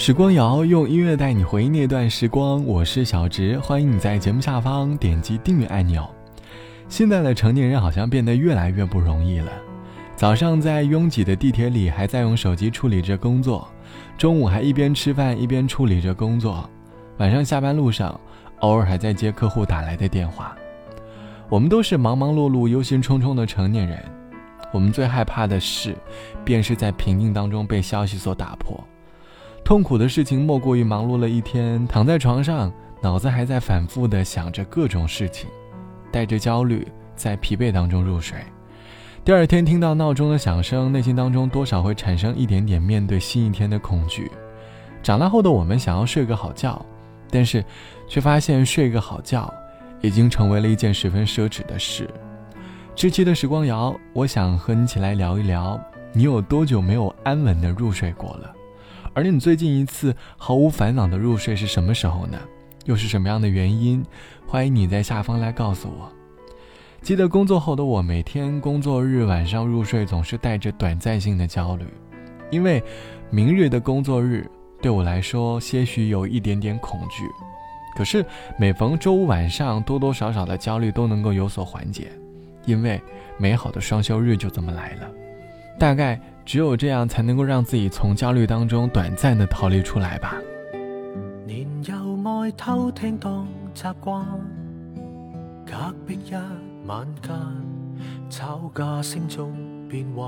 时光谣用音乐带你回忆那段时光，我是小直，欢迎你在节目下方点击订阅按钮。现在的成年人好像变得越来越不容易了，早上在拥挤的地铁里还在用手机处理着工作，中午还一边吃饭一边处理着工作，晚上下班路上偶尔还在接客户打来的电话。我们都是忙忙碌碌、忧心忡忡的成年人，我们最害怕的事，便是在平静当中被消息所打破。痛苦的事情莫过于忙碌了一天，躺在床上，脑子还在反复的想着各种事情，带着焦虑，在疲惫当中入睡。第二天听到闹钟的响声，内心当中多少会产生一点点面对新一天的恐惧。长大后的我们想要睡个好觉，但是却发现睡个好觉已经成为了一件十分奢侈的事。这期的时光谣，我想和你起来聊一聊，你有多久没有安稳的入睡过了？而你最近一次毫无烦恼的入睡是什么时候呢？又是什么样的原因？欢迎你在下方来告诉我。记得工作后的我，每天工作日晚上入睡总是带着短暂性的焦虑，因为明日的工作日对我来说些许有一点点恐惧。可是每逢周五晚上，多多少少的焦虑都能够有所缓解，因为美好的双休日就这么来了。大概。只有这样，才能够让自己从焦虑当中短暂的逃离出来吧。年幼爱偷听当习惯，隔壁一晚间，吵架声中变幻。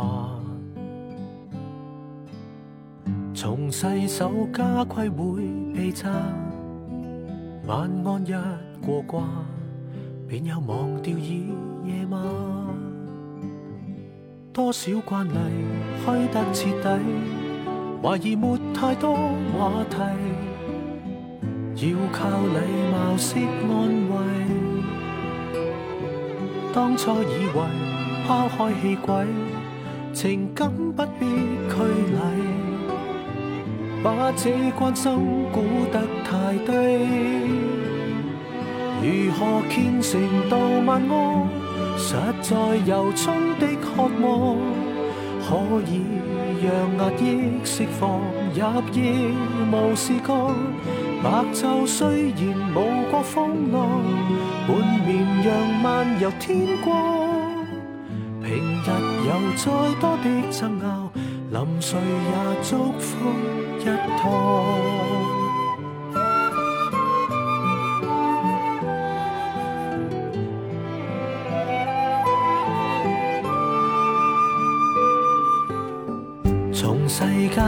从细手家规会被责，晚安一过关，便又忘掉已夜晚。多少惯例虚得彻底，怀疑没太多话题，要靠礼貌式安慰。当初以为抛开气轨，情感不必拘礼，把这关心估得太低，如何虔诚到晚安？实在由衷的渴望，可以让压抑释放入夜无事干。白昼虽然无过风浪，半绵阳漫游天光。平日有再多的争拗，临睡也祝福一趟。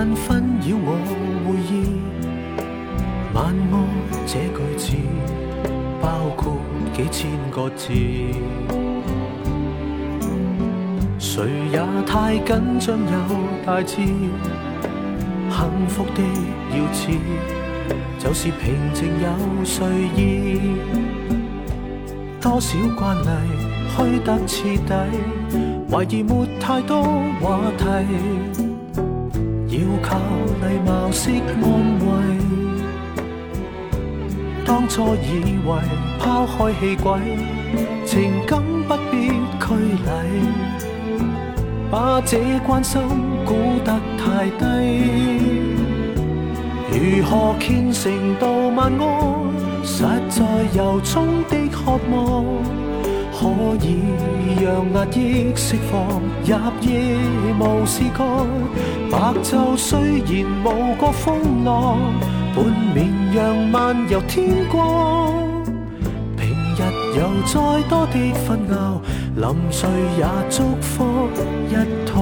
世间纷扰我回意，晚安这句字包括几千个字，谁也太紧张有大志，幸福的要旨就是平静有睡意，多少惯例虚得彻底，怀疑没太多话题。要靠礼貌式安慰。当初以为抛开气轨，情感不必拘礼，把这关心估得太低。如何虔诚到晚安？实在由衷的渴望。可以让压抑释放夜无事干，白昼虽然无过风浪，半绵阳漫游天光。平日有再多的纷扰，临睡也祝福一趟。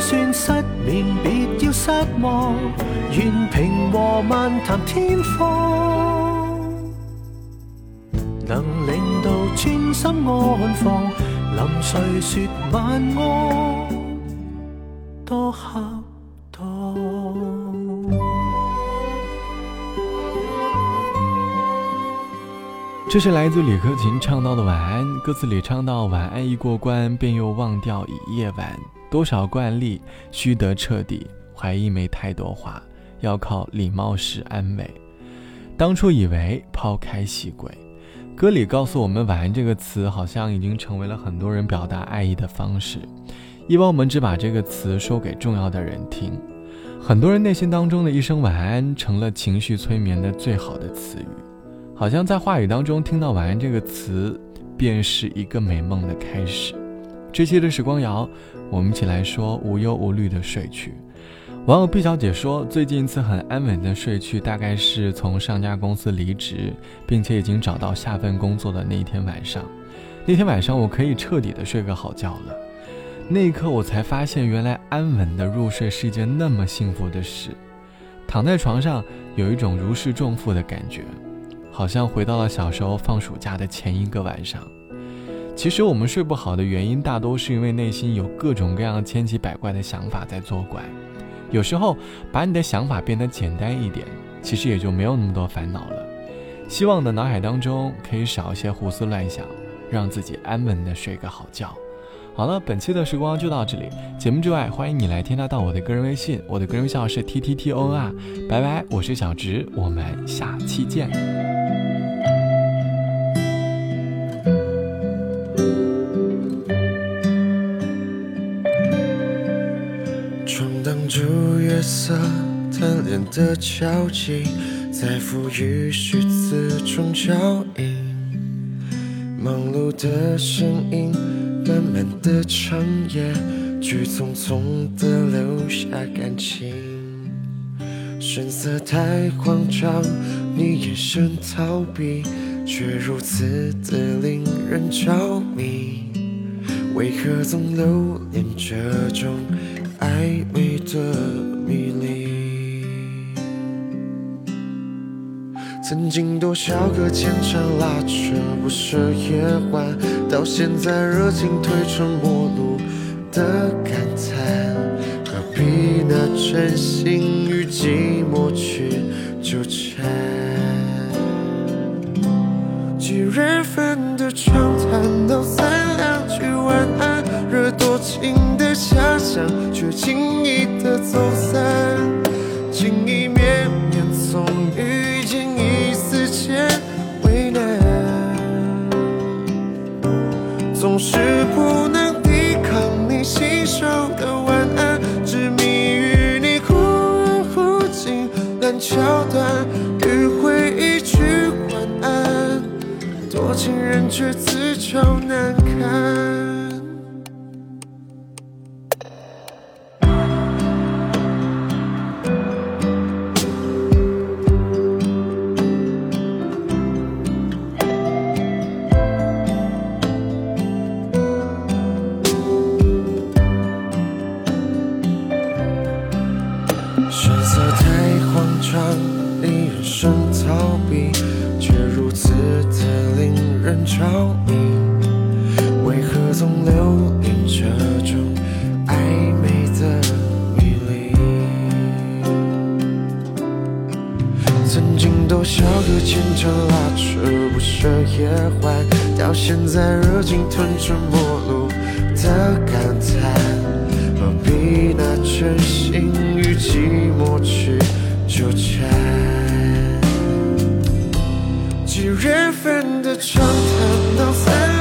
算失眠，失望，愿平和漫谈天荒，能令到专心安放，临睡说晚安，多恰当。这是来自李克勤唱到的晚安，歌词里唱到晚安一过关，便又忘掉已夜晚。多少惯例须得彻底，怀疑没太多话，要靠礼貌式安慰。当初以为抛开习轨，歌里告诉我们，晚安这个词好像已经成为了很多人表达爱意的方式。一般我们只把这个词说给重要的人听，很多人内心当中的一声晚安，成了情绪催眠的最好的词语。好像在话语当中听到晚安这个词，便是一个美梦的开始。这期的时光谣，我们一起来说无忧无虑的睡去。网友毕小姐说，最近一次很安稳的睡去，大概是从上家公司离职，并且已经找到下份工作的那一天晚上。那天晚上，我可以彻底的睡个好觉了。那一刻，我才发现，原来安稳的入睡是一件那么幸福的事。躺在床上，有一种如释重负的感觉，好像回到了小时候放暑假的前一个晚上。其实，我们睡不好的原因，大多是因为内心有各种各样千奇百怪的想法在作怪。有时候，把你的想法变得简单一点，其实也就没有那么多烦恼了。希望你的脑海当中可以少一些胡思乱想，让自己安稳的睡个好觉。好了，本期的时光就到这里。节目之外，欢迎你来添加到我的个人微信，我的个人微信号是 t t t o n r。拜拜，我是小直，我们下期见。色贪恋的交集，在赋予虚词中交映。忙碌的身影，慢慢的长夜，去匆匆的留下感情。神色太慌张，你眼神逃避，却如此的令人着迷。为何总留恋这种暧昧的？迷离，曾经多少个牵肠拉扯不舍夜晚，到现在热情褪成陌路的感叹，何必拿真心与寂寞去纠缠？几人份的长谈到三两句晚安，惹多情的遐想，却轻易的走散。情意绵绵，从遇见一丝间为难，总是不能抵抗你信手的晚安，执迷于你忽远忽近烂桥段，迂回一句晚安，多情人却自找难堪。你眼神逃避，却如此的令人着迷，为何总留恋这种暧昧的迷离？曾经多少个牵肠拉扯不舍夜欢，到现在热情吞成陌路的感叹，何必拿真心与寂寞去纠缠？几人份的畅谈，道三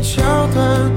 桥段，